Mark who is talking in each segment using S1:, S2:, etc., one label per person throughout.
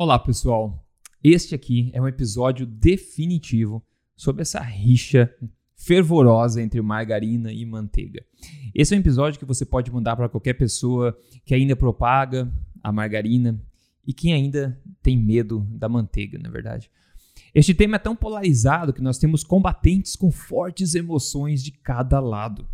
S1: Olá, pessoal. Este aqui é um episódio definitivo sobre essa rixa fervorosa entre margarina e manteiga. Esse é um episódio que você pode mandar para qualquer pessoa que ainda propaga a margarina e quem ainda tem medo da manteiga, na é verdade. Este tema é tão polarizado que nós temos combatentes com fortes emoções de cada lado.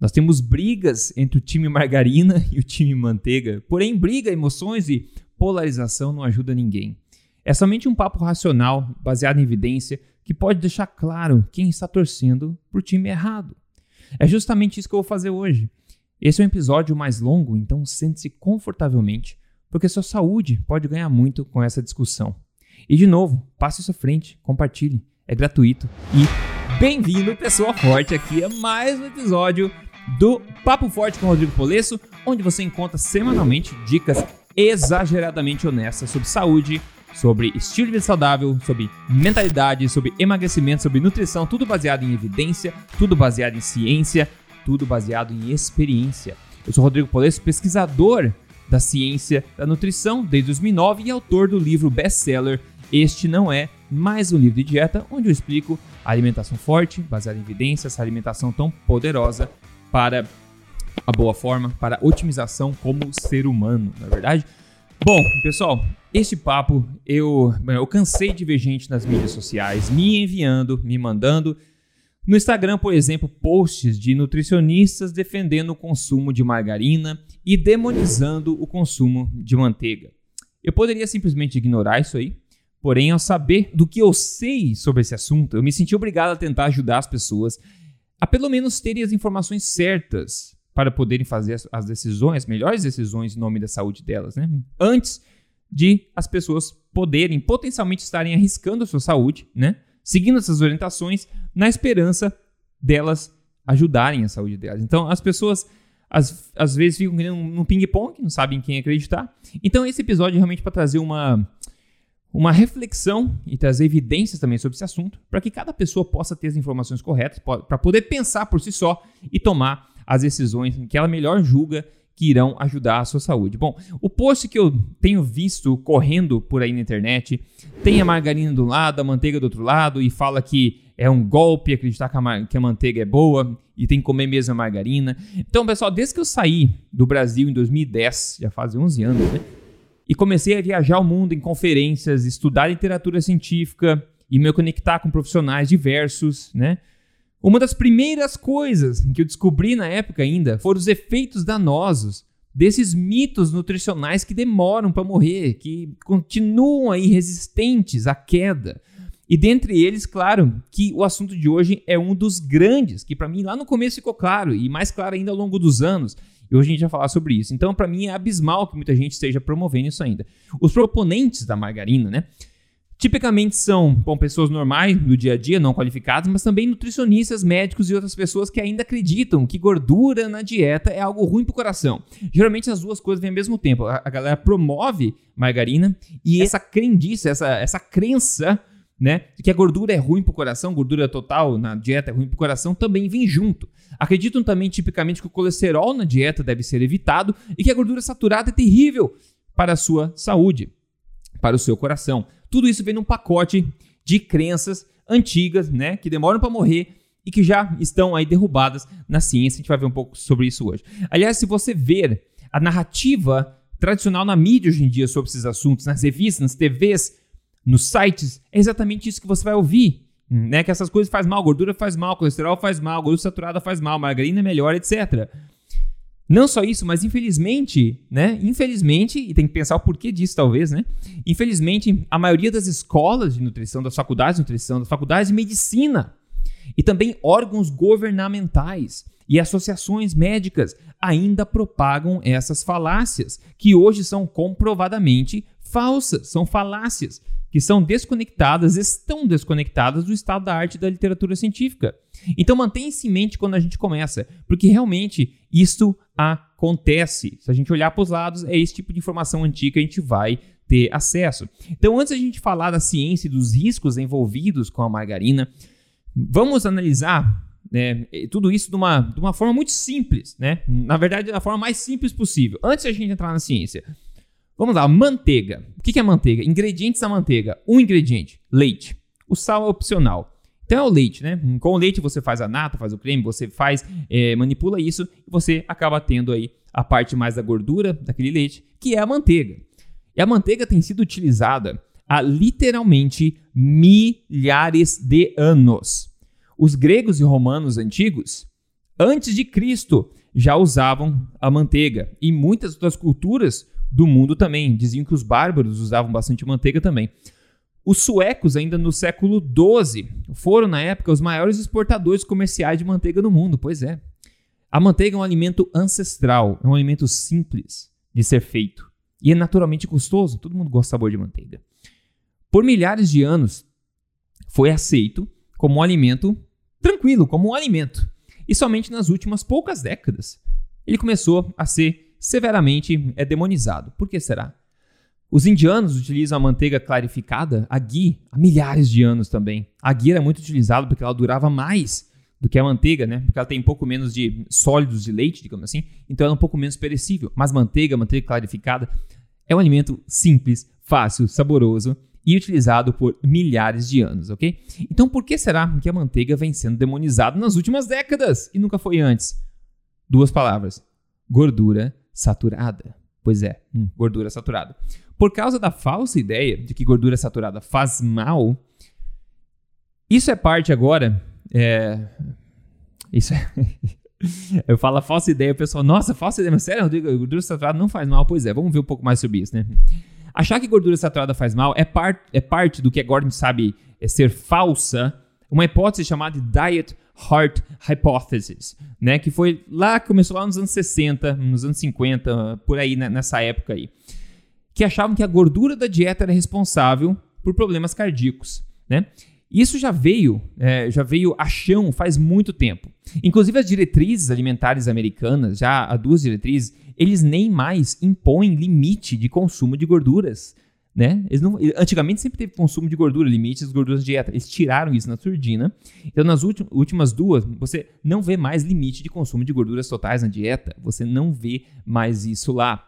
S1: Nós temos brigas entre o time margarina e o time manteiga, porém briga, emoções e polarização não ajuda ninguém. É somente um papo racional, baseado em evidência, que pode deixar claro quem está torcendo por time errado. É justamente isso que eu vou fazer hoje. Esse é um episódio mais longo, então sente-se confortavelmente, porque sua saúde pode ganhar muito com essa discussão. E de novo, passe isso à frente, compartilhe, é gratuito e bem-vindo, pessoa forte, aqui a mais um episódio do Papo Forte com Rodrigo Polesso, onde você encontra semanalmente dicas exageradamente honestas sobre saúde, sobre estilo de vida saudável, sobre mentalidade, sobre emagrecimento, sobre nutrição, tudo baseado em evidência, tudo baseado em ciência, tudo baseado em experiência. Eu sou Rodrigo Polesso, pesquisador da ciência da nutrição desde 2009 e autor do livro best-seller Este Não É Mais um Livro de Dieta, onde eu explico a alimentação forte, baseada em evidências, essa alimentação tão poderosa para a boa forma, para otimização como ser humano, na é verdade? Bom, pessoal, este papo eu, eu cansei de ver gente nas mídias sociais me enviando, me mandando. No Instagram, por exemplo, posts de nutricionistas defendendo o consumo de margarina e demonizando o consumo de manteiga. Eu poderia simplesmente ignorar isso aí, porém, ao saber do que eu sei sobre esse assunto, eu me senti obrigado a tentar ajudar as pessoas a pelo menos terem as informações certas para poderem fazer as, decisões, as melhores decisões em nome da saúde delas, né? Antes de as pessoas poderem potencialmente estarem arriscando a sua saúde, né? Seguindo essas orientações na esperança delas ajudarem a saúde delas. Então, as pessoas às, às vezes ficam num ping-pong, não sabem quem acreditar. Então, esse episódio é realmente para trazer uma uma reflexão e trazer evidências também sobre esse assunto, para que cada pessoa possa ter as informações corretas, para poder pensar por si só e tomar as decisões que ela melhor julga que irão ajudar a sua saúde. Bom, o post que eu tenho visto correndo por aí na internet tem a margarina do lado, a manteiga do outro lado e fala que é um golpe acreditar que a, que a manteiga é boa e tem que comer mesmo a margarina. Então, pessoal, desde que eu saí do Brasil em 2010, já faz 11 anos, né? E comecei a viajar o mundo em conferências, estudar literatura científica e me conectar com profissionais diversos, né? Uma das primeiras coisas que eu descobri na época ainda foram os efeitos danosos desses mitos nutricionais que demoram para morrer, que continuam aí resistentes à queda. E dentre eles, claro, que o assunto de hoje é um dos grandes, que para mim lá no começo ficou claro e mais claro ainda ao longo dos anos, e hoje a gente vai falar sobre isso. Então, para mim, é abismal que muita gente esteja promovendo isso ainda. Os proponentes da margarina, né? Tipicamente são bom, pessoas normais do dia a dia, não qualificadas, mas também nutricionistas, médicos e outras pessoas que ainda acreditam que gordura na dieta é algo ruim para o coração. Geralmente as duas coisas vêm ao mesmo tempo. A, a galera promove margarina e essa crendice, essa, essa crença né? Que a gordura é ruim para o coração, gordura total na dieta é ruim para o coração, também vem junto. Acreditam também tipicamente que o colesterol na dieta deve ser evitado e que a gordura saturada é terrível para a sua saúde, para o seu coração. Tudo isso vem num pacote de crenças antigas, né? Que demoram para morrer e que já estão aí derrubadas na ciência. A gente vai ver um pouco sobre isso hoje. Aliás, se você ver a narrativa tradicional na mídia hoje em dia sobre esses assuntos, nas revistas, nas TVs, nos sites, é exatamente isso que você vai ouvir. Né? Que essas coisas faz mal, gordura faz mal, colesterol faz mal, gordura saturada faz mal, margarina é melhor, etc. Não só isso, mas infelizmente, né? Infelizmente, e tem que pensar o porquê disso, talvez, né? Infelizmente, a maioria das escolas de nutrição, das faculdades de nutrição, das faculdades de medicina e também órgãos governamentais e associações médicas ainda propagam essas falácias, que hoje são comprovadamente falsas, são falácias que são desconectadas, estão desconectadas do estado da arte da literatura científica. Então mantenha-se em mente quando a gente começa, porque realmente isso acontece. Se a gente olhar para os lados, é esse tipo de informação antiga que a gente vai ter acesso. Então, antes a gente falar da ciência e dos riscos envolvidos com a margarina, vamos analisar né, tudo isso de uma, de uma forma muito simples, né? Na verdade, da forma mais simples possível. Antes a gente entrar na ciência, Vamos lá, manteiga. O que é manteiga? Ingredientes da manteiga. Um ingrediente, leite. O sal é opcional. Então é o leite, né? Com o leite você faz a nata, faz o creme, você faz, é, manipula isso e você acaba tendo aí a parte mais da gordura daquele leite, que é a manteiga. E a manteiga tem sido utilizada há literalmente milhares de anos. Os gregos e romanos antigos, antes de Cristo, já usavam a manteiga. E muitas outras culturas do mundo também. Diziam que os bárbaros usavam bastante manteiga também. Os suecos, ainda no século XII, foram, na época, os maiores exportadores comerciais de manteiga no mundo. Pois é. A manteiga é um alimento ancestral, é um alimento simples de ser feito. E é naturalmente gostoso, todo mundo gosta do sabor de manteiga. Por milhares de anos, foi aceito como um alimento tranquilo, como um alimento. E somente nas últimas poucas décadas ele começou a ser severamente é demonizado. Por que será? Os indianos utilizam a manteiga clarificada, a ghee, há milhares de anos também. A ghee era muito utilizada porque ela durava mais do que a manteiga, né? Porque ela tem um pouco menos de sólidos de leite, digamos assim, então ela é um pouco menos perecível. Mas manteiga, manteiga clarificada, é um alimento simples, fácil, saboroso e utilizado por milhares de anos, ok? Então por que será que a manteiga vem sendo demonizada nas últimas décadas e nunca foi antes? Duas palavras: gordura saturada. Pois é, hum, gordura saturada. Por causa da falsa ideia de que gordura saturada faz mal, isso é parte agora. É, isso é. Eu falo a falsa ideia, o pessoal, nossa, falsa ideia, mas sério, Rodrigo, gordura saturada não faz mal? Pois é, vamos ver um pouco mais sobre isso, né? Achar que gordura saturada faz mal é, par, é parte do que agora me sabe é ser falsa, uma hipótese chamada de Diet Heart Hypothesis, né? Que foi lá, começou lá nos anos 60, nos anos 50, por aí, né? nessa época aí. Que achavam que a gordura da dieta era responsável por problemas cardíacos, né? Isso já veio, é, já veio a chão faz muito tempo. Inclusive as diretrizes alimentares americanas, já há duas diretrizes, eles nem mais impõem limite de consumo de gorduras. Né? Eles não, antigamente sempre teve consumo de gordura, limites de gorduras de dieta. Eles tiraram isso na surdina. Então, nas últimas duas, você não vê mais limite de consumo de gorduras totais na dieta. Você não vê mais isso lá.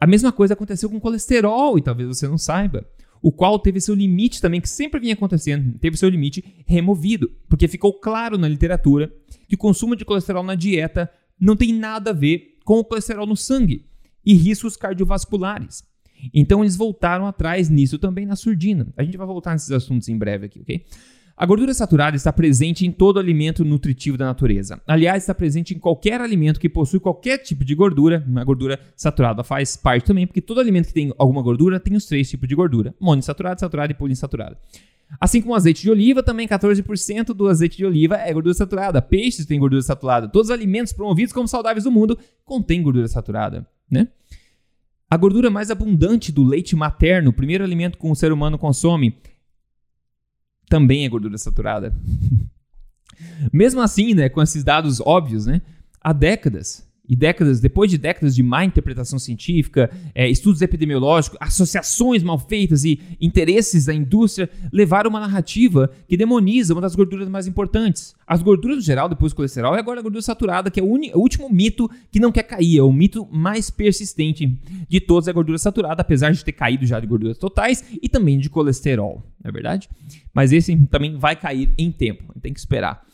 S1: A mesma coisa aconteceu com colesterol, e talvez você não saiba. O qual teve seu limite também, que sempre vinha acontecendo, teve seu limite removido. Porque ficou claro na literatura que o consumo de colesterol na dieta não tem nada a ver com o colesterol no sangue e riscos cardiovasculares. Então eles voltaram atrás nisso também na surdina. A gente vai voltar nesses assuntos em breve aqui, ok? A gordura saturada está presente em todo alimento nutritivo da natureza. Aliás, está presente em qualquer alimento que possui qualquer tipo de gordura. A gordura saturada faz parte também, porque todo alimento que tem alguma gordura tem os três tipos de gordura: monoinsaturada, saturada e poliinsaturada. Assim como azeite de oliva, também 14% do azeite de oliva é gordura saturada. Peixes têm gordura saturada. Todos os alimentos promovidos como saudáveis do mundo contêm gordura saturada, né? A gordura mais abundante do leite materno, o primeiro alimento que o ser humano consome, também é gordura saturada. Mesmo assim, né, com esses dados óbvios, né, há décadas e décadas, depois de décadas de má interpretação científica, é, estudos epidemiológicos, associações mal feitas e interesses da indústria levaram uma narrativa que demoniza uma das gorduras mais importantes. As gorduras no geral, depois do colesterol, e agora a gordura saturada, que é o, o, último mito que não quer cair, é o mito mais persistente de todos, é a gordura saturada, apesar de ter caído já de gorduras totais e também de colesterol, não é verdade? Mas esse também vai cair em tempo, tem que esperar.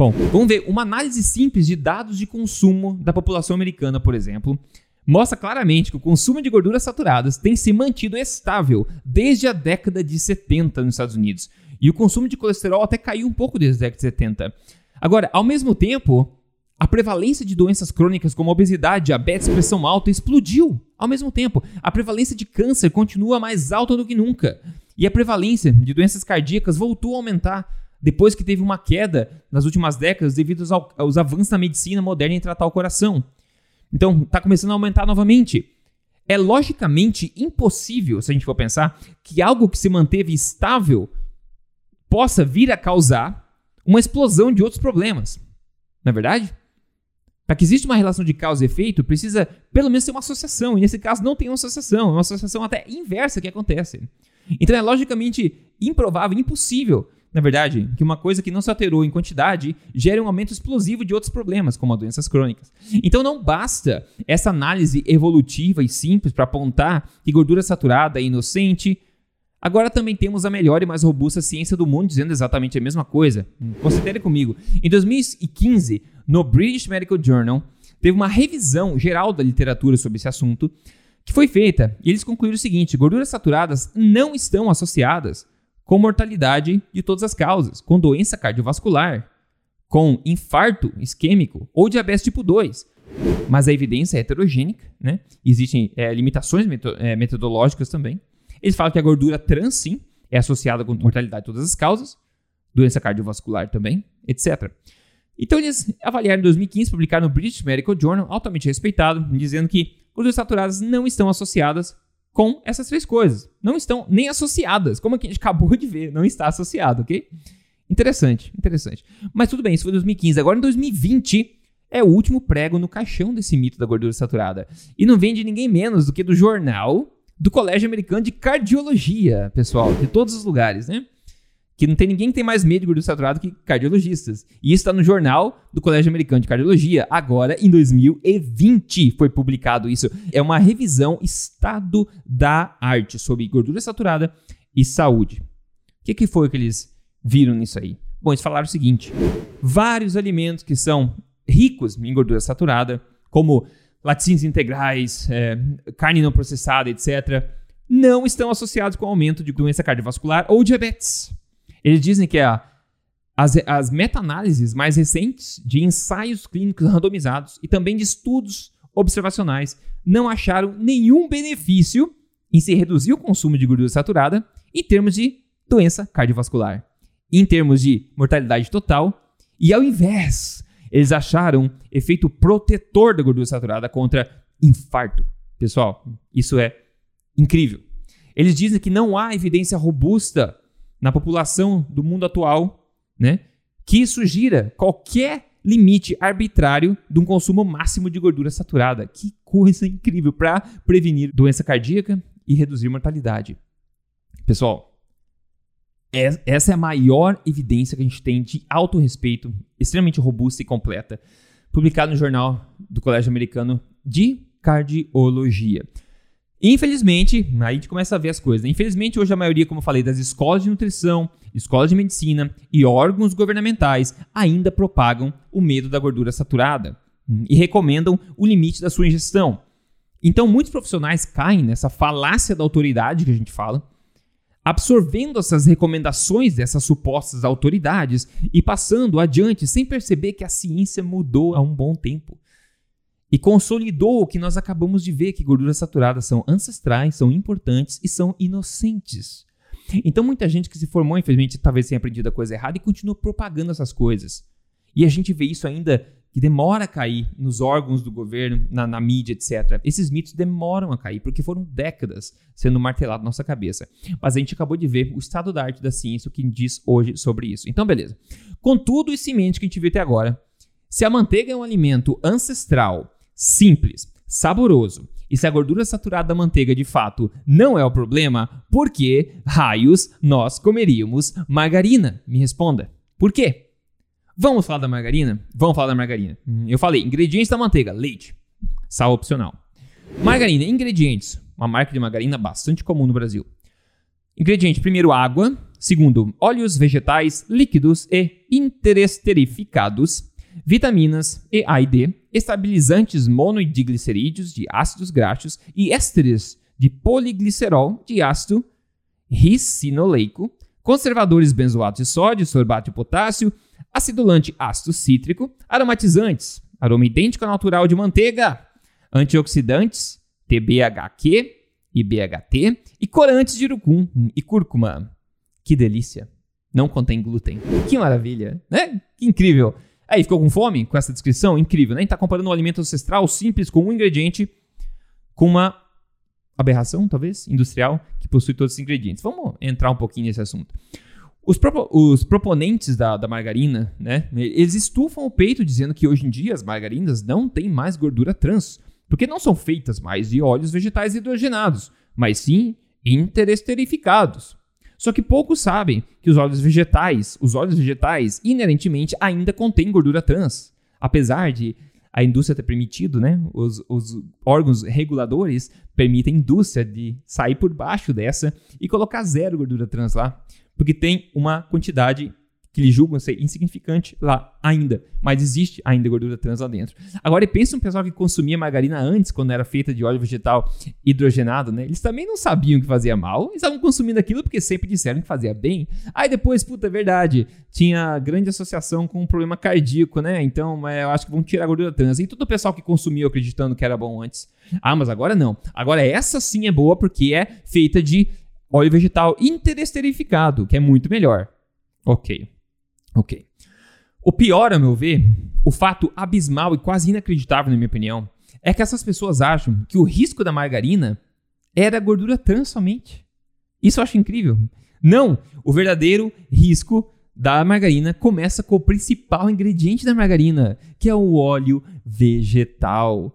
S1: Bom, vamos ver. Uma análise simples de dados de consumo da população americana, por exemplo, mostra claramente que o consumo de gorduras saturadas tem se mantido estável desde a década de 70 nos Estados Unidos. E o consumo de colesterol até caiu um pouco desde a década de 70. Agora, ao mesmo tempo, a prevalência de doenças crônicas como obesidade, diabetes, pressão alta explodiu. Ao mesmo tempo, a prevalência de câncer continua mais alta do que nunca. E a prevalência de doenças cardíacas voltou a aumentar depois que teve uma queda nas últimas décadas devido aos, aos avanços da medicina moderna em tratar o coração. Então, está começando a aumentar novamente. É logicamente impossível, se a gente for pensar, que algo que se manteve estável possa vir a causar uma explosão de outros problemas. Não é verdade? Para que exista uma relação de causa e efeito, precisa pelo menos ter uma associação. E nesse caso não tem uma associação, é uma associação até inversa que acontece. Então é logicamente improvável, impossível na verdade, que uma coisa que não se alterou em quantidade gera um aumento explosivo de outros problemas, como as doenças crônicas. Então não basta essa análise evolutiva e simples para apontar que gordura saturada é inocente. Agora também temos a melhor e mais robusta ciência do mundo dizendo exatamente a mesma coisa. Considere comigo. Em 2015, no British Medical Journal, teve uma revisão geral da literatura sobre esse assunto que foi feita e eles concluíram o seguinte: gorduras saturadas não estão associadas com mortalidade de todas as causas, com doença cardiovascular, com infarto isquêmico ou diabetes tipo 2. Mas a evidência é heterogênica, né? Existem é, limitações é, metodológicas também. Eles falam que a gordura trans, sim, é associada com mortalidade de todas as causas, doença cardiovascular também, etc. Então eles avaliaram em 2015, publicaram no British Medical Journal, altamente respeitado, dizendo que gorduras saturadas não estão associadas com essas três coisas. Não estão nem associadas, como a gente acabou de ver, não está associado, ok? Interessante, interessante. Mas tudo bem, isso foi 2015. Agora em 2020 é o último prego no caixão desse mito da gordura saturada. E não vem de ninguém menos do que do jornal do Colégio Americano de Cardiologia, pessoal, de todos os lugares, né? Que não tem ninguém que tem mais medo de gordura saturada que cardiologistas. E isso está no jornal do Colégio Americano de Cardiologia. Agora, em 2020, foi publicado isso. É uma revisão estado da arte sobre gordura saturada e saúde. O que, que foi que eles viram nisso aí? Bom, eles falaram o seguinte: vários alimentos que são ricos em gordura saturada, como laticínios integrais, é, carne não processada, etc., não estão associados com aumento de doença cardiovascular ou diabetes. Eles dizem que a, as, as meta-análises mais recentes de ensaios clínicos randomizados e também de estudos observacionais não acharam nenhum benefício em se reduzir o consumo de gordura saturada em termos de doença cardiovascular, em termos de mortalidade total, e ao invés, eles acharam efeito protetor da gordura saturada contra infarto. Pessoal, isso é incrível. Eles dizem que não há evidência robusta na população do mundo atual, né, que isso gira qualquer limite arbitrário de um consumo máximo de gordura saturada. Que coisa incrível para prevenir doença cardíaca e reduzir mortalidade. Pessoal, essa é a maior evidência que a gente tem de alto respeito, extremamente robusta e completa, publicada no jornal do Colégio Americano de Cardiologia. Infelizmente, aí a gente começa a ver as coisas. Né? Infelizmente, hoje a maioria, como eu falei, das escolas de nutrição, escolas de medicina e órgãos governamentais ainda propagam o medo da gordura saturada hum, e recomendam o limite da sua ingestão. Então, muitos profissionais caem nessa falácia da autoridade que a gente fala, absorvendo essas recomendações dessas supostas autoridades e passando adiante sem perceber que a ciência mudou há um bom tempo e consolidou o que nós acabamos de ver, que gorduras saturadas são ancestrais, são importantes e são inocentes. Então muita gente que se formou, infelizmente, talvez tenha aprendido a coisa errada e continua propagando essas coisas. E a gente vê isso ainda que demora a cair nos órgãos do governo, na, na, mídia, etc. Esses mitos demoram a cair, porque foram décadas sendo martelados na nossa cabeça. Mas a gente acabou de ver o estado da arte da ciência, o que diz hoje sobre isso. Então, beleza. Com tudo isso em mente que a gente viu até agora, se a manteiga é um alimento ancestral simples, saboroso. E se a gordura saturada da manteiga de fato não é o problema, por que raios nós comeríamos margarina? Me responda. Por quê? Vamos falar da margarina? Vamos falar da margarina. Eu falei, ingredientes da manteiga: leite, sal opcional. Margarina, ingredientes. Uma marca de margarina bastante comum no Brasil. Ingrediente: primeiro, água. Segundo, óleos vegetais líquidos e interesterificados vitaminas E, A e D, estabilizantes mono e diglicerídeos de ácidos graxos e ésteres de poliglicerol de ácido ricinoleico, conservadores benzoatos de sódio, sorbato de potássio, acidulante ácido cítrico, aromatizantes, aroma idêntico ao natural de manteiga, antioxidantes, TBHQ e BHT, e corantes de urucum e cúrcuma. Que delícia! Não contém glúten. Que maravilha, né? Que incrível! Aí, ficou com fome com essa descrição? Incrível, né? A gente tá comparando um alimento ancestral simples com um ingrediente com uma aberração, talvez, industrial, que possui todos esses ingredientes. Vamos entrar um pouquinho nesse assunto. Os, propo os proponentes da, da, margarina, né? Eles estufam o peito dizendo que hoje em dia as margarinas não têm mais gordura trans, porque não são feitas mais de óleos vegetais hidrogenados, mas sim interesterificados. Só que poucos sabem que os óleos vegetais, os óleos vegetais, inerentemente ainda contêm gordura trans. Apesar de a indústria ter permitido, né? Os, os órgãos reguladores permitem a indústria de sair por baixo dessa e colocar zero gordura trans lá, porque tem uma quantidade que eles julgam ser insignificante lá ainda, mas existe ainda gordura trans lá dentro. Agora, pensa um pessoal que consumia margarina antes, quando era feita de óleo vegetal hidrogenado, né? Eles também não sabiam que fazia mal, eles estavam consumindo aquilo porque sempre disseram que fazia bem. Aí depois, puta, é verdade, tinha grande associação com um problema cardíaco, né? Então, é, eu acho que vão tirar a gordura trans. E todo o pessoal que consumiu acreditando que era bom antes. Ah, mas agora não. Agora essa sim é boa porque é feita de óleo vegetal interesterificado, que é muito melhor. Ok. Ok. O pior, a meu ver, o fato abismal e quase inacreditável, na minha opinião, é que essas pessoas acham que o risco da margarina era a gordura trans somente. Isso eu acho incrível. Não, o verdadeiro risco da margarina começa com o principal ingrediente da margarina, que é o óleo vegetal.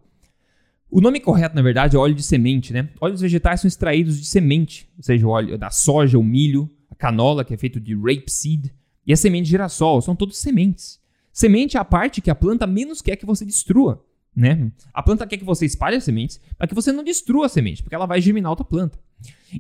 S1: O nome correto, na verdade, é óleo de semente, né? Óleos vegetais são extraídos de semente, ou seja, o óleo da soja, o milho, a canola, que é feito de rapeseed, e a semente de girassol são todos sementes. Semente é a parte que a planta menos quer que você destrua. Né? A planta quer que você espalhe as sementes para que você não destrua a semente, porque ela vai germinar outra planta.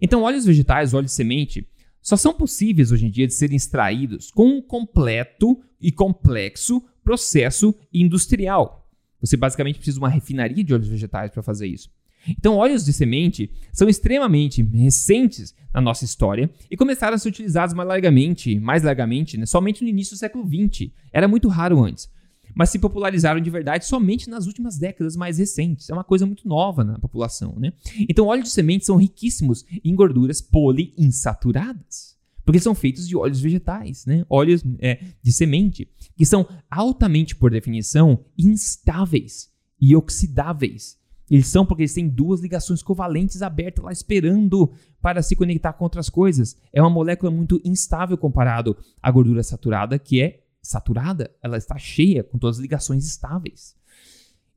S1: Então, óleos vegetais, óleos de semente, só são possíveis hoje em dia de serem extraídos com um completo e complexo processo industrial. Você basicamente precisa de uma refinaria de óleos vegetais para fazer isso. Então, óleos de semente são extremamente recentes na nossa história e começaram a ser utilizados mais largamente, mais largamente, né, somente no início do século XX. Era muito raro antes. Mas se popularizaram de verdade somente nas últimas décadas mais recentes. É uma coisa muito nova na população, né? Então, óleos de semente são riquíssimos em gorduras poliinsaturadas. Porque são feitos de óleos vegetais, né? Óleos é, de semente, que são altamente, por definição, instáveis e oxidáveis. Eles são porque eles têm duas ligações covalentes abertas lá esperando para se conectar com outras coisas. É uma molécula muito instável comparado à gordura saturada, que é saturada, ela está cheia com todas as ligações estáveis.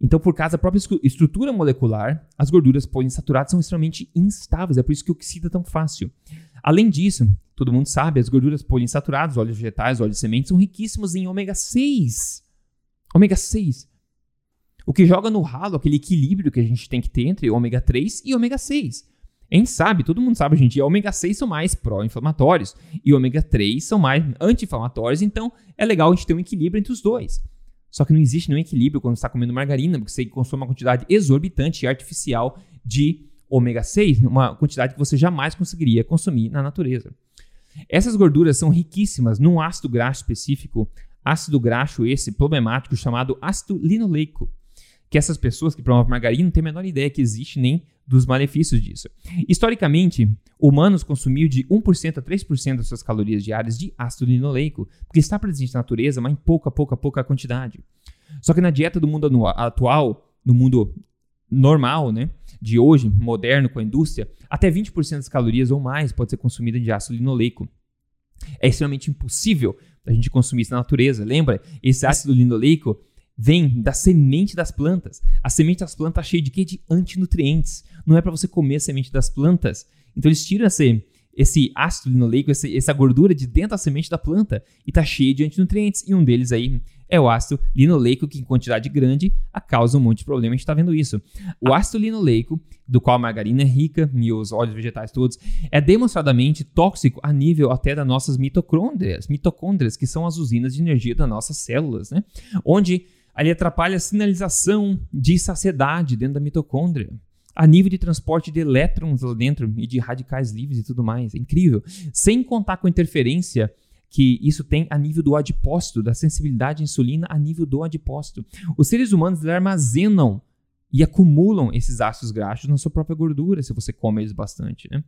S1: Então, por causa da própria estrutura molecular, as gorduras poliinsaturadas são extremamente instáveis, é por isso que oxida tão fácil. Além disso, todo mundo sabe, as gorduras poliinsaturadas, óleos vegetais, óleos de semente, são riquíssimos em ômega 6. Ômega 6 o que joga no ralo aquele equilíbrio que a gente tem que ter entre ômega 3 e ômega 6. A gente sabe, todo mundo sabe, gente, ômega 6 são mais pró-inflamatórios e ômega 3 são mais anti-inflamatórios, então é legal a gente ter um equilíbrio entre os dois. Só que não existe nenhum equilíbrio quando você está comendo margarina, porque você consome uma quantidade exorbitante e artificial de ômega 6, uma quantidade que você jamais conseguiria consumir na natureza. Essas gorduras são riquíssimas num ácido graxo específico, ácido graxo esse problemático chamado ácido linoleico que essas pessoas que promovem margarina não têm a menor ideia que existe nem dos malefícios disso. Historicamente, humanos consumiam de 1% a 3% das suas calorias diárias de ácido linoleico, porque está presente na natureza, mas em pouca, pouca, pouca quantidade. Só que na dieta do mundo atual, no mundo normal, né, de hoje, moderno com a indústria, até 20% das calorias ou mais pode ser consumida de ácido linoleico. É extremamente impossível a gente consumir isso na natureza. Lembra? Esse ácido linoleico vem da semente das plantas. A semente das plantas está cheia de quê? De antinutrientes. Não é para você comer a semente das plantas. Então eles tiram esse, esse ácido linoleico, esse, essa gordura de dentro da semente da planta e está cheio de antinutrientes. E um deles aí é o ácido linoleico, que em quantidade grande causa um monte de problema. A gente está vendo isso. O ácido linoleico, do qual a margarina é rica e os óleos vegetais todos, é demonstradamente tóxico a nível até das nossas mitocôndrias. Mitocôndrias, que são as usinas de energia das nossas células, né? Onde ali atrapalha a sinalização de saciedade dentro da mitocôndria. A nível de transporte de elétrons lá dentro e de radicais livres e tudo mais. É incrível. Sem contar com a interferência que isso tem a nível do adipócito, da sensibilidade à insulina a nível do adipócito. Os seres humanos armazenam e acumulam esses ácidos graxos na sua própria gordura, se você come eles bastante, né?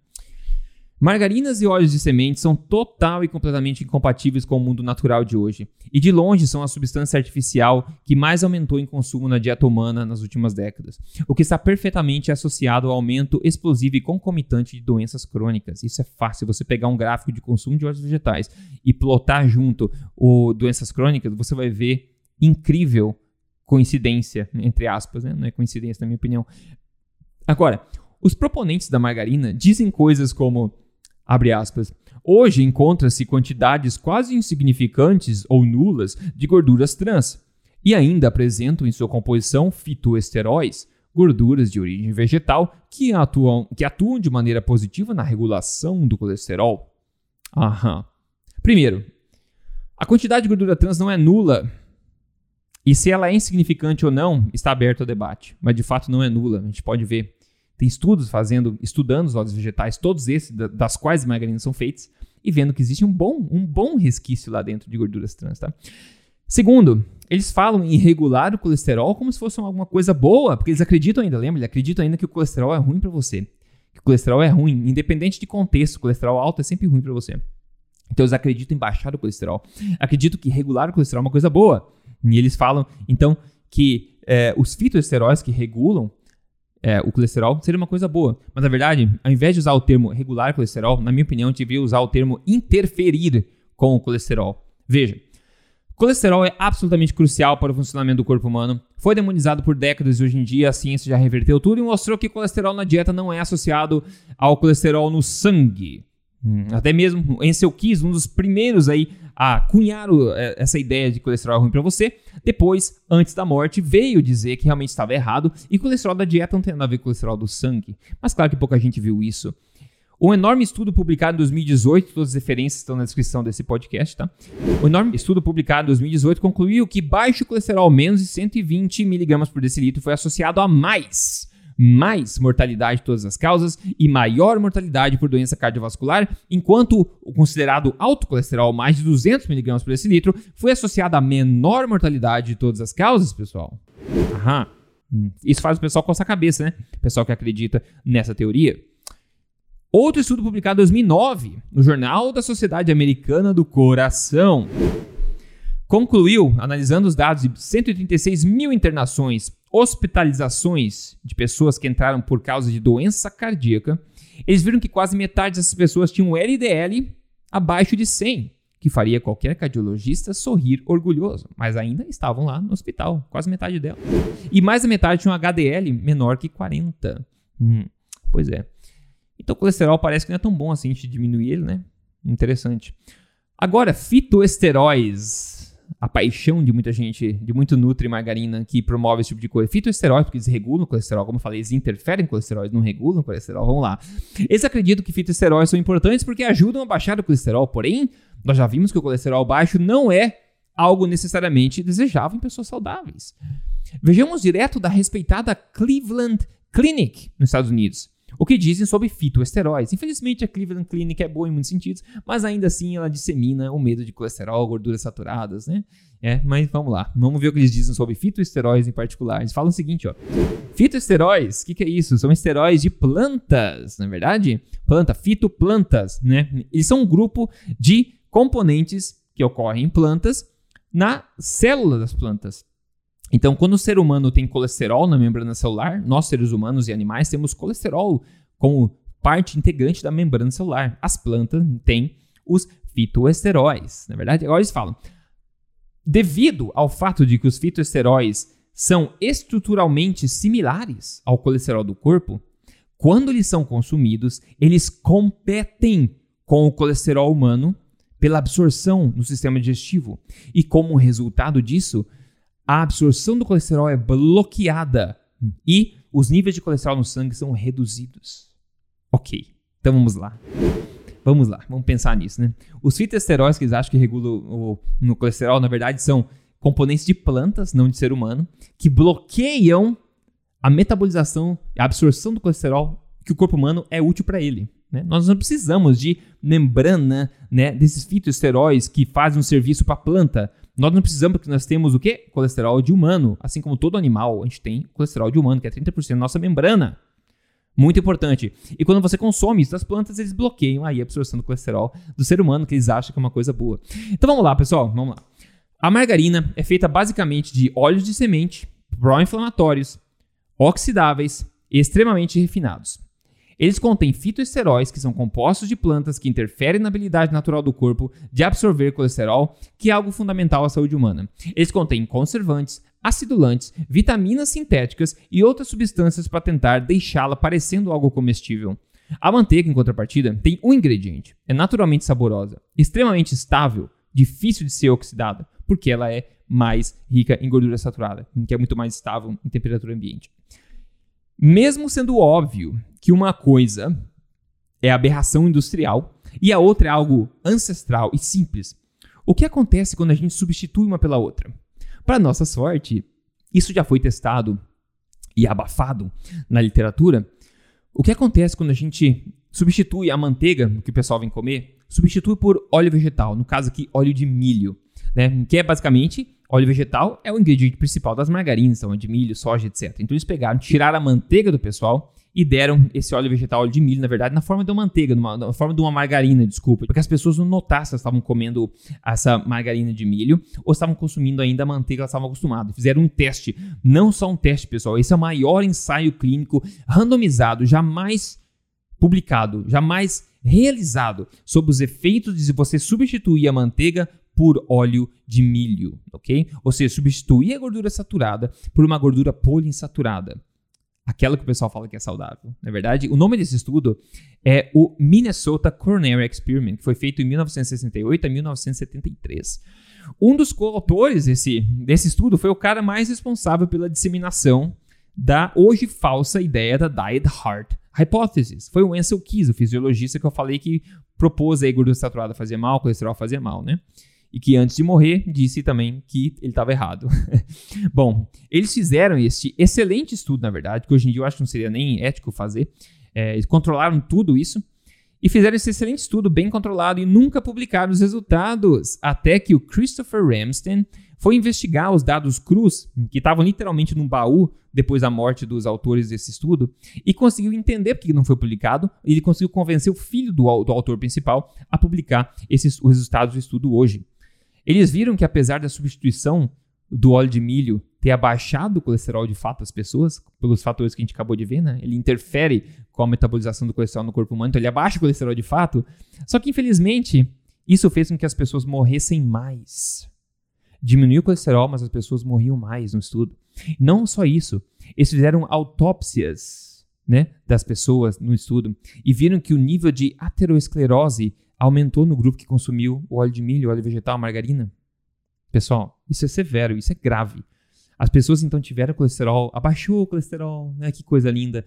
S1: Margarinas e óleos de semente são total e completamente incompatíveis com o mundo natural de hoje, e de longe são a substância artificial que mais aumentou em consumo na dieta humana nas últimas décadas, o que está perfeitamente associado ao aumento explosivo e concomitante de doenças crônicas. Isso é fácil, você pegar um gráfico de consumo de óleos vegetais e plotar junto o doenças crônicas, você vai ver incrível coincidência, entre aspas, né? não é coincidência na minha opinião. Agora, os proponentes da margarina dizem coisas como. Hoje encontra-se quantidades quase insignificantes ou nulas de gorduras trans e ainda apresentam em sua composição fitoesteróis, gorduras de origem vegetal que atuam, que atuam de maneira positiva na regulação do colesterol. Aham. Primeiro, a quantidade de gordura trans não é nula. E se ela é insignificante ou não, está aberto ao debate. Mas de fato não é nula. A gente pode ver. Tem estudos fazendo, estudando os óleos vegetais, todos esses, das quais margarinas são feitos, e vendo que existe um bom, um bom resquício lá dentro de gorduras trans, tá? Segundo, eles falam em regular o colesterol como se fosse alguma coisa boa, porque eles acreditam ainda, lembra? Eles acreditam ainda que o colesterol é ruim para você. Que o colesterol é ruim, independente de contexto, o colesterol alto é sempre ruim para você. Então eles acreditam em baixar o colesterol. Acredito que regular o colesterol é uma coisa boa. E eles falam, então, que é, os fitoesteróis que regulam é, o colesterol seria uma coisa boa. Mas na verdade, ao invés de usar o termo regular colesterol, na minha opinião, devia usar o termo interferir com o colesterol. Veja, Colesterol é absolutamente crucial para o funcionamento do corpo humano. Foi demonizado por décadas e hoje em dia a ciência já reverteu tudo e mostrou que colesterol na dieta não é associado ao colesterol no sangue. Hum, até mesmo Ansel Keys, um dos primeiros aí a cunhar é, essa ideia de colesterol ruim para você, depois, antes da morte, veio dizer que realmente estava errado e colesterol da dieta não tem nada a ver com colesterol do sangue. Mas claro que pouca gente viu isso. Um enorme estudo publicado em 2018, todas as referências estão na descrição desse podcast, tá? O enorme estudo publicado em 2018 concluiu que baixo colesterol, menos de 120 mg por decilitro, foi associado a mais mais mortalidade de todas as causas e maior mortalidade por doença cardiovascular, enquanto o considerado alto colesterol, mais de 200 mg por decilitro, foi associado a menor mortalidade de todas as causas, pessoal. Aham. Hum. Isso faz o pessoal coçar a cabeça, né? O pessoal que acredita nessa teoria. Outro estudo publicado em 2009 no Jornal da Sociedade Americana do Coração concluiu, analisando os dados de 136 mil internações, hospitalizações de pessoas que entraram por causa de doença cardíaca, eles viram que quase metade dessas pessoas tinham um LDL abaixo de 100, que faria qualquer cardiologista sorrir orgulhoso, mas ainda estavam lá no hospital, quase metade delas. E mais da metade tinha um HDL menor que 40. Hum, pois é. Então o colesterol parece que não é tão bom assim de diminuir ele, né? Interessante. Agora, fitoesteróis. A paixão de muita gente, de muito Nutri margarina que promove esse tipo de coisa. Fitoesteróis, porque eles regulam o colesterol, como eu falei, eles interferem no colesterol, eles não regulam o colesterol. Vamos lá. Eles acreditam que fitoesteróis são importantes porque ajudam a baixar o colesterol, porém, nós já vimos que o colesterol baixo não é algo necessariamente desejável em pessoas saudáveis. Vejamos direto da respeitada Cleveland Clinic, nos Estados Unidos o que dizem sobre fitoesteróis. Infelizmente, a Cleveland Clinic é boa em muitos sentidos, mas ainda assim ela dissemina o medo de colesterol, gorduras saturadas, né? É, mas vamos lá. Vamos ver o que eles dizem sobre fitoesteróis em particular. Eles falam o seguinte, ó. Fitoesteróis, o que, que, é isso? São esteróis de plantas, na é verdade? Planta, fitoplantas, né? Eles são um grupo de componentes que ocorrem em plantas na célula das plantas. Então, quando o ser humano tem colesterol na membrana celular, nós seres humanos e animais temos colesterol como parte integrante da membrana celular. As plantas têm os fitoesteróis. Na verdade, agora eles falam, devido ao fato de que os fitoesteróis são estruturalmente similares ao colesterol do corpo, quando eles são consumidos, eles competem com o colesterol humano pela absorção no sistema digestivo. E como resultado disso, a absorção do colesterol é bloqueada e os níveis de colesterol no sangue são reduzidos. Ok, então vamos lá. Vamos lá, vamos pensar nisso, né? Os fitoesteróis que eles acham que regulam o, no colesterol, na verdade, são componentes de plantas, não de ser humano, que bloqueiam a metabolização, a absorção do colesterol que o corpo humano é útil para ele. Né? Nós não precisamos de membrana né, desses fitoesteróis que fazem um serviço para a planta nós não precisamos porque nós temos o quê? Colesterol de humano. Assim como todo animal, a gente tem colesterol de humano, que é 30% da nossa membrana. Muito importante. E quando você consome isso das plantas, eles bloqueiam aí a absorção do colesterol do ser humano, que eles acham que é uma coisa boa. Então vamos lá, pessoal, vamos lá. A margarina é feita basicamente de óleos de semente, pró-inflamatórios, oxidáveis e extremamente refinados. Eles contêm fitoesteróis, que são compostos de plantas que interferem na habilidade natural do corpo de absorver colesterol, que é algo fundamental à saúde humana. Eles contêm conservantes, acidulantes, vitaminas sintéticas e outras substâncias para tentar deixá-la parecendo algo comestível. A manteiga, em contrapartida, tem um ingrediente: é naturalmente saborosa, extremamente estável, difícil de ser oxidada, porque ela é mais rica em gordura saturada, que é muito mais estável em temperatura ambiente. Mesmo sendo óbvio que uma coisa é aberração industrial e a outra é algo ancestral e simples, o que acontece quando a gente substitui uma pela outra? Para nossa sorte, isso já foi testado e abafado na literatura. O que acontece quando a gente substitui a manteiga que o pessoal vem comer, substitui por óleo vegetal, no caso aqui, óleo de milho, né? Que é basicamente óleo vegetal é o ingrediente principal das margarinas, então de milho, soja, etc. Então eles pegaram, tiraram a manteiga do pessoal e deram esse óleo vegetal, óleo de milho, na verdade, na forma de uma manteiga, numa, na forma de uma margarina, desculpa, porque as pessoas não notassem se elas estavam comendo essa margarina de milho ou estavam consumindo ainda a manteiga que elas estavam acostumadas. Fizeram um teste, não só um teste, pessoal, esse é o maior ensaio clínico randomizado, jamais publicado, jamais realizado sobre os efeitos de você substituir a manteiga por óleo de milho, ok? Ou seja, substituir a gordura saturada por uma gordura poliinsaturada aquela que o pessoal fala que é saudável. Na é verdade, o nome desse estudo é o Minnesota Coronary Experiment, que foi feito em 1968 a 1973. Um dos coautores desse, desse estudo foi o cara mais responsável pela disseminação da hoje falsa ideia da Diet Heart Hypothesis. Foi o Ansel Keys, o fisiologista que eu falei que propôs a gordura saturada fazia mal, colesterol fazia mal, né? E que antes de morrer disse também que ele estava errado. Bom, eles fizeram este excelente estudo, na verdade, que hoje em dia eu acho que não seria nem ético fazer. É, eles controlaram tudo isso e fizeram esse excelente estudo bem controlado e nunca publicaram os resultados, até que o Christopher Ramsden foi investigar os dados crus, que estavam literalmente num baú depois da morte dos autores desse estudo, e conseguiu entender por que não foi publicado, ele conseguiu convencer o filho do, do autor principal a publicar esses, os resultados do estudo hoje. Eles viram que apesar da substituição do óleo de milho ter abaixado o colesterol de fato das pessoas, pelos fatores que a gente acabou de ver, né? Ele interfere com a metabolização do colesterol no corpo humano, então ele abaixa o colesterol de fato. Só que infelizmente, isso fez com que as pessoas morressem mais. Diminuiu o colesterol, mas as pessoas morriam mais no estudo. Não só isso, eles fizeram autópsias né, das pessoas no estudo e viram que o nível de aterosclerose aumentou no grupo que consumiu o óleo de milho, óleo vegetal, margarina. Pessoal, isso é severo, isso é grave. As pessoas então tiveram colesterol, abaixou o colesterol, né? Que coisa linda.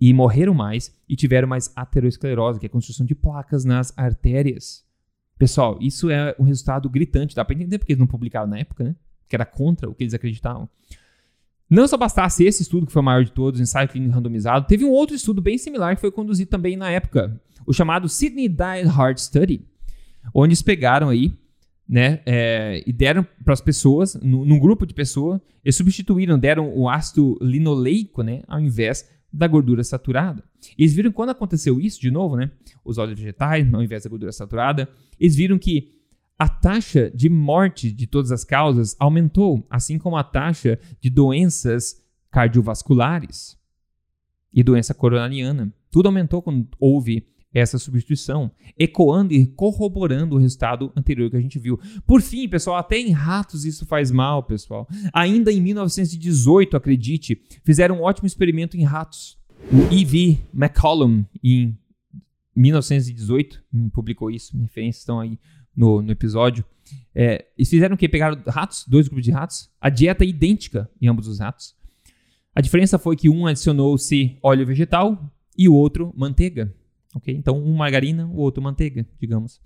S1: E morreram mais e tiveram mais aterosclerose, que é a construção de placas nas artérias. Pessoal, isso é um resultado gritante. Dá para entender porque eles não publicaram na época, né? Que era contra o que eles acreditavam. Não só bastasse esse estudo, que foi o maior de todos, ensaio clínico randomizado, teve um outro estudo bem similar que foi conduzido também na época, o chamado Sydney Diet Heart Study, onde eles pegaram aí, né, é, e deram para as pessoas, no, num grupo de pessoas, eles substituíram, deram o ácido linoleico, né, ao invés da gordura saturada. Eles viram quando aconteceu isso, de novo, né, os óleos vegetais ao invés da gordura saturada, eles viram que a taxa de morte de todas as causas aumentou, assim como a taxa de doenças cardiovasculares e doença coronariana. Tudo aumentou quando houve essa substituição, ecoando e corroborando o resultado anterior que a gente viu. Por fim, pessoal, até em ratos isso faz mal, pessoal. Ainda em 1918, acredite, fizeram um ótimo experimento em ratos. O E.V. McCollum, em 1918, publicou isso, referências estão aí no, no episódio. É, eles fizeram o quê? Pegaram ratos, dois grupos de ratos, a dieta é idêntica em ambos os ratos. A diferença foi que um adicionou-se óleo vegetal e o outro manteiga. Okay? Então, um margarina, o outro manteiga, digamos.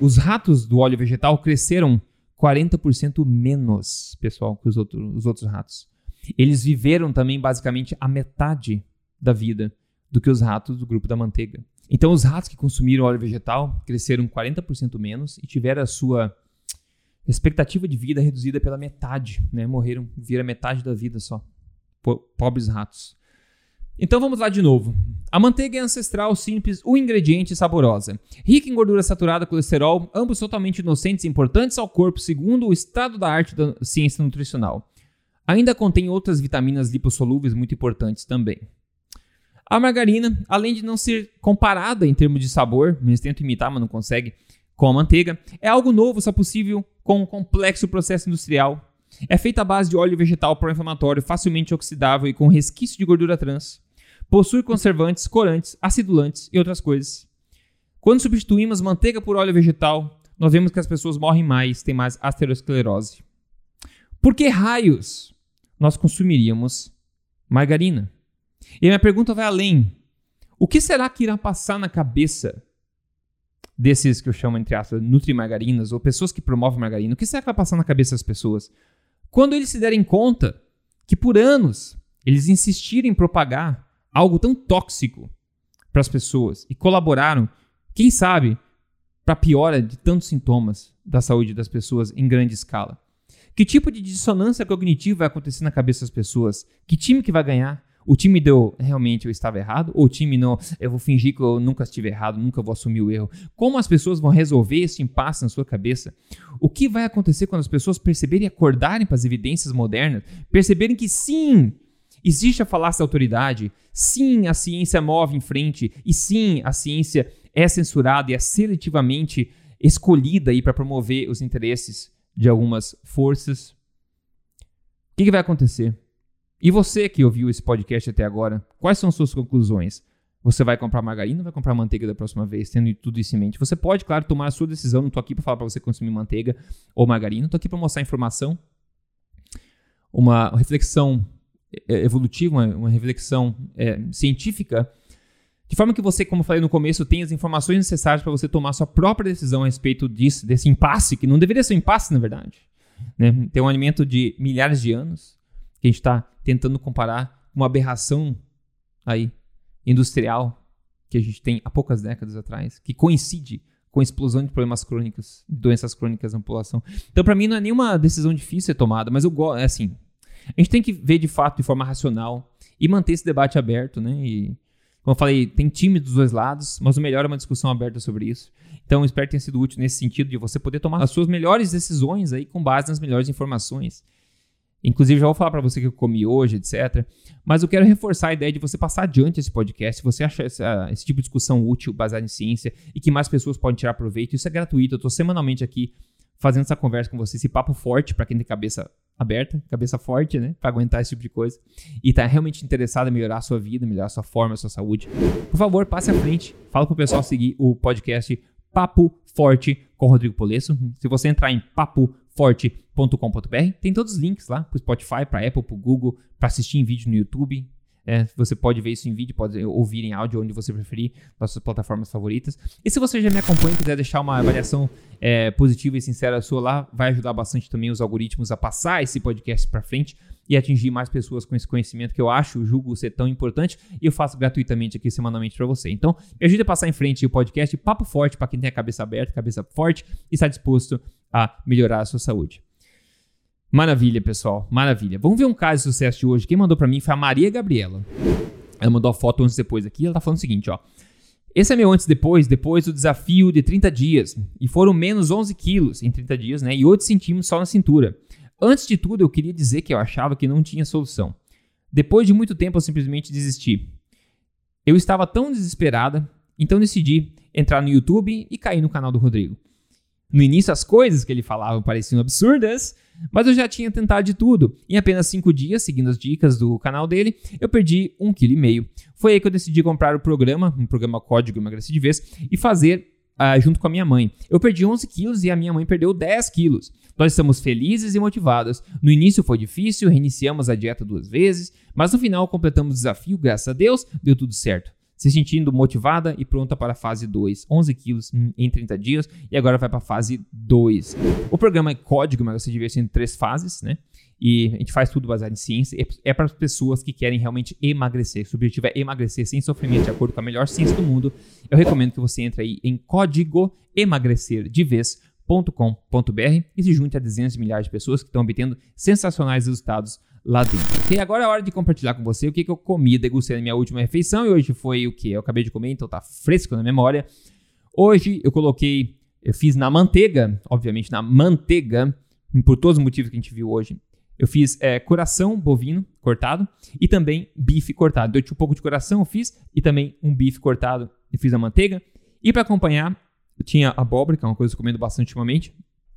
S1: Os ratos do óleo vegetal cresceram 40% menos, pessoal, que os, outro, os outros ratos. Eles viveram também basicamente a metade da vida do que os ratos do grupo da manteiga. Então, os ratos que consumiram óleo vegetal cresceram 40% menos e tiveram a sua expectativa de vida reduzida pela metade, né? Morreram, viram metade da vida só. Pobres ratos. Então vamos lá de novo. A manteiga é ancestral, simples, o ingrediente saborosa. Rica em gordura saturada, colesterol, ambos totalmente inocentes e importantes ao corpo, segundo o estado da arte da ciência nutricional. Ainda contém outras vitaminas lipossolúveis muito importantes também. A margarina, além de não ser comparada em termos de sabor, eles tentam imitar, mas não consegue, com a manteiga, é algo novo, só possível com um complexo processo industrial. É feita à base de óleo vegetal pró-inflamatório, facilmente oxidável e com resquício de gordura trans. possui conservantes, corantes, acidulantes e outras coisas. Quando substituímos manteiga por óleo vegetal, nós vemos que as pessoas morrem mais, têm mais aterosclerose. Por que raios nós consumiríamos margarina? E a minha pergunta vai além. O que será que irá passar na cabeça desses que eu chamo, entre aspas, nutrimargarinas ou pessoas que promovem margarina? O que será que vai passar na cabeça das pessoas? Quando eles se derem conta que por anos eles insistiram em propagar algo tão tóxico para as pessoas e colaboraram, quem sabe, para a piora de tantos sintomas da saúde das pessoas em grande escala. Que tipo de dissonância cognitiva vai acontecer na cabeça das pessoas? Que time que vai ganhar? O time deu realmente eu estava errado? Ou o time não, eu vou fingir que eu nunca estive errado, nunca vou assumir o erro? Como as pessoas vão resolver esse impasse na sua cabeça? O que vai acontecer quando as pessoas perceberem e acordarem para as evidências modernas? Perceberem que sim, existe a falácia da autoridade, sim, a ciência move em frente, e sim, a ciência é censurada e é seletivamente escolhida aí para promover os interesses de algumas forças. O que, que vai acontecer? E você que ouviu esse podcast até agora, quais são suas conclusões? Você vai comprar margarina ou vai comprar manteiga da próxima vez, tendo tudo isso em mente? Você pode, claro, tomar a sua decisão. Não estou aqui para falar para você consumir manteiga ou margarina. Estou aqui para mostrar informação, uma reflexão é, evolutiva, uma, reflexão é, científica, de forma que você, como eu falei no começo, tenha as informações necessárias para você tomar sua própria decisão a respeito disso, desse impasse, que não deveria ser um impasse, na verdade. Né? Tem um alimento de milhares de anos que a gente está tentando comparar uma aberração aí industrial que a gente tem há poucas décadas atrás, que coincide com a explosão de problemas crônicos, doenças crônicas na população. Então, para mim, não é nenhuma decisão difícil ser tomada, mas eu gosto, é assim, a gente tem que ver de fato de forma racional e manter esse debate aberto, né? E, como eu falei, tem time dos dois lados, mas o melhor é uma discussão aberta sobre isso. Então, espero que tenha sido útil nesse sentido de você poder tomar as suas melhores decisões aí com base nas melhores informações. Inclusive, já vou falar para você que eu comi hoje, etc. Mas eu quero reforçar a ideia de você passar adiante esse podcast. Se você acha essa, esse tipo de discussão útil, baseada em ciência, e que mais pessoas podem tirar proveito, isso é gratuito. Eu estou semanalmente aqui fazendo essa conversa com você, esse papo forte para quem tem cabeça aberta, cabeça forte, né? Para aguentar esse tipo de coisa. E tá realmente interessado em melhorar a sua vida, melhorar a sua forma, a sua saúde. Por favor, passe à frente. Fala pro pessoal seguir o podcast Papo Forte com Rodrigo Polesso. Se você entrar em papo forte.com.br. Tem todos os links lá para Spotify, para Apple, para Google, para assistir em vídeo no YouTube. É, você pode ver isso em vídeo, pode ouvir em áudio onde você preferir, nas suas plataformas favoritas. E se você já me acompanha e quiser deixar uma avaliação é, positiva e sincera sua lá, vai ajudar bastante também os algoritmos a passar esse podcast para frente e atingir mais pessoas com esse conhecimento que eu acho, julgo ser tão importante e eu faço gratuitamente aqui semanalmente para você. Então, me ajude a passar em frente o podcast Papo Forte para quem tem a cabeça aberta, cabeça forte e está disposto a melhorar a sua saúde. Maravilha, pessoal. Maravilha. Vamos ver um caso de sucesso de hoje. Quem mandou para mim foi a Maria Gabriela. Ela mandou a foto antes e depois aqui. Ela tá falando o seguinte, ó. Esse é meu antes e depois, depois do desafio de 30 dias. E foram menos 11 quilos em 30 dias, né? E 8 centímetros só na cintura. Antes de tudo, eu queria dizer que eu achava que não tinha solução. Depois de muito tempo, eu simplesmente desisti. Eu estava tão desesperada, então decidi entrar no YouTube e cair no canal do Rodrigo. No início, as coisas que ele falava pareciam absurdas, mas eu já tinha tentado de tudo. Em apenas 5 dias, seguindo as dicas do canal dele, eu perdi 1,5 kg. Foi aí que eu decidi comprar o programa, um programa Código Emagrecer de Vez, e fazer uh, junto com a minha mãe. Eu perdi 11 quilos e a minha mãe perdeu 10 quilos. Nós estamos felizes e motivados. No início foi difícil, reiniciamos a dieta duas vezes, mas no final completamos o desafio, graças a Deus, deu tudo certo se sentindo motivada e pronta para a fase 2. 11 quilos em 30 dias e agora vai para a fase 2. O programa é código, mas você divide em três fases, né? E a gente faz tudo baseado em ciência. É para as pessoas que querem realmente emagrecer. Se o objetivo é emagrecer sem sofrimento, de acordo com a melhor ciência do mundo, eu recomendo que você entre aí em código emagrecer de vez com.br e se junte a dezenas de milhares de pessoas que estão obtendo sensacionais resultados lá dentro. E agora é a hora de compartilhar com você o que, que eu comi, degustei na minha última refeição. E hoje foi o que? Eu acabei de comer, então tá fresco na memória. Hoje eu coloquei, eu fiz na manteiga, obviamente na manteiga, por todos os motivos que a gente viu hoje. Eu fiz é, coração bovino cortado e também bife cortado. Eu tinha um pouco de coração, eu fiz, e também um bife cortado, eu fiz na manteiga. E para acompanhar, eu tinha abóbora, que é uma coisa que eu comendo bastante ultimamente.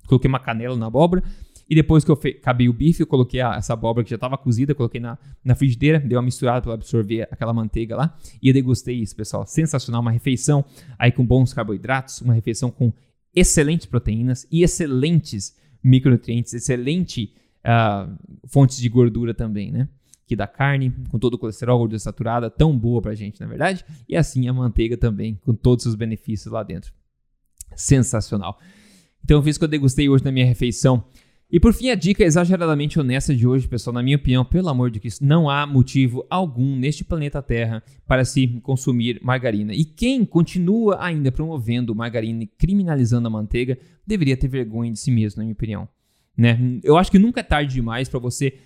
S1: Coloquei uma canela na abóbora E depois que eu acabei o bife, eu coloquei a, essa abóbora que já estava cozida, coloquei na, na frigideira, dei uma misturada para absorver aquela manteiga lá. E eu degustei isso, pessoal. Sensacional, uma refeição aí com bons carboidratos, uma refeição com excelentes proteínas e excelentes micronutrientes, excelente uh, fontes de gordura também, né? Que da carne, com todo o colesterol, gordura saturada, tão boa pra gente, na verdade. E assim a manteiga também, com todos os benefícios lá dentro. Sensacional. Então, eu fiz o que eu degustei hoje na minha refeição. E por fim, a dica exageradamente honesta de hoje, pessoal, na minha opinião, pelo amor de Cristo, não há motivo algum neste planeta Terra para se consumir margarina. E quem continua ainda promovendo margarina e criminalizando a manteiga deveria ter vergonha de si mesmo, na minha opinião. Né? Eu acho que nunca é tarde demais para você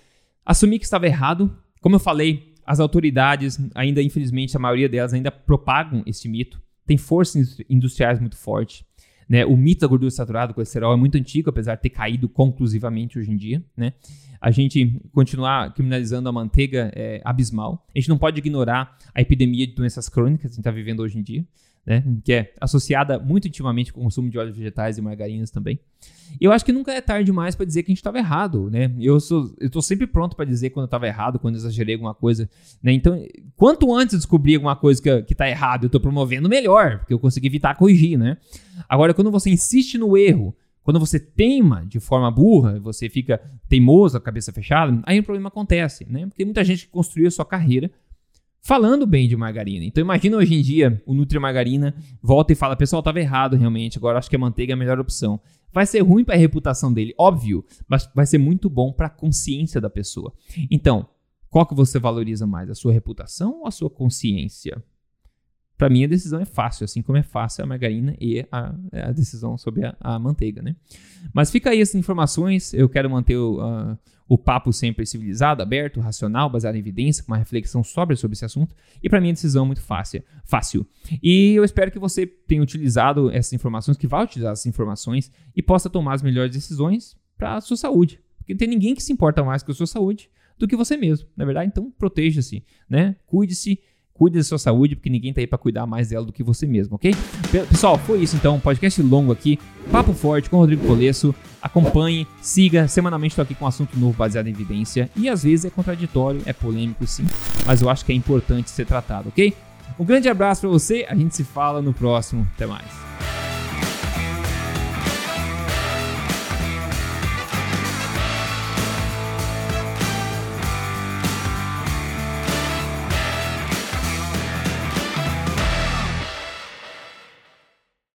S1: assumir que estava errado. Como eu falei, as autoridades, ainda infelizmente, a maioria delas ainda propagam esse mito. Tem forças industriais muito fortes. Né? O mito da gordura saturada, colesterol, é muito antigo, apesar de ter caído conclusivamente hoje em dia. Né? A gente continuar criminalizando a manteiga é abismal. A gente não pode ignorar a epidemia de doenças crônicas que a gente está vivendo hoje em dia né? Que é associada muito intimamente com o consumo de óleos vegetais e margarinas também. E eu acho que nunca é tarde demais para dizer que a gente estava errado, né? Eu sou, eu tô sempre pronto para dizer quando eu estava errado, quando eu exagerei alguma coisa, né? Então, quanto antes descobrir alguma coisa que, que tá errado, eu estou promovendo melhor, porque eu consegui evitar corrigir, né? Agora, quando você insiste no erro, quando você teima de forma burra, você fica teimoso, a cabeça fechada, aí o problema acontece, né? Porque muita gente construiu a sua carreira falando bem de margarina. Então imagina hoje em dia o Nutri Margarina volta e fala: pessoal, estava errado realmente, agora acho que a manteiga é a melhor opção. Vai ser ruim para a reputação dele, óbvio, mas vai ser muito bom para a consciência da pessoa. Então, qual que você valoriza mais, a sua reputação ou a sua consciência? Para mim a decisão é fácil, assim como é fácil a margarina e a, a decisão sobre a, a, manteiga, né? Mas fica aí essas informações, eu quero manter o, o papo sempre civilizado, aberto, racional, baseado em evidência, com uma reflexão sóbria sobre esse assunto. E para mim a decisão é muito fácil, fácil. E eu espero que você tenha utilizado essas informações, que vá utilizar essas informações e possa tomar as melhores decisões para a sua saúde. Porque não tem ninguém que se importa mais com a sua saúde do que você mesmo, na é verdade? Então proteja-se, né? Cuide-se Cuide da sua saúde, porque ninguém tá aí para cuidar mais dela do que você mesmo, ok? Pessoal, foi isso então. Podcast longo aqui. Papo forte com o Rodrigo Colesso. Acompanhe, siga. Semanalmente estou aqui com um assunto novo baseado em evidência. E às vezes é contraditório, é polêmico sim. Mas eu acho que é importante ser tratado, ok? Um grande abraço para você. A gente se fala no próximo. Até mais.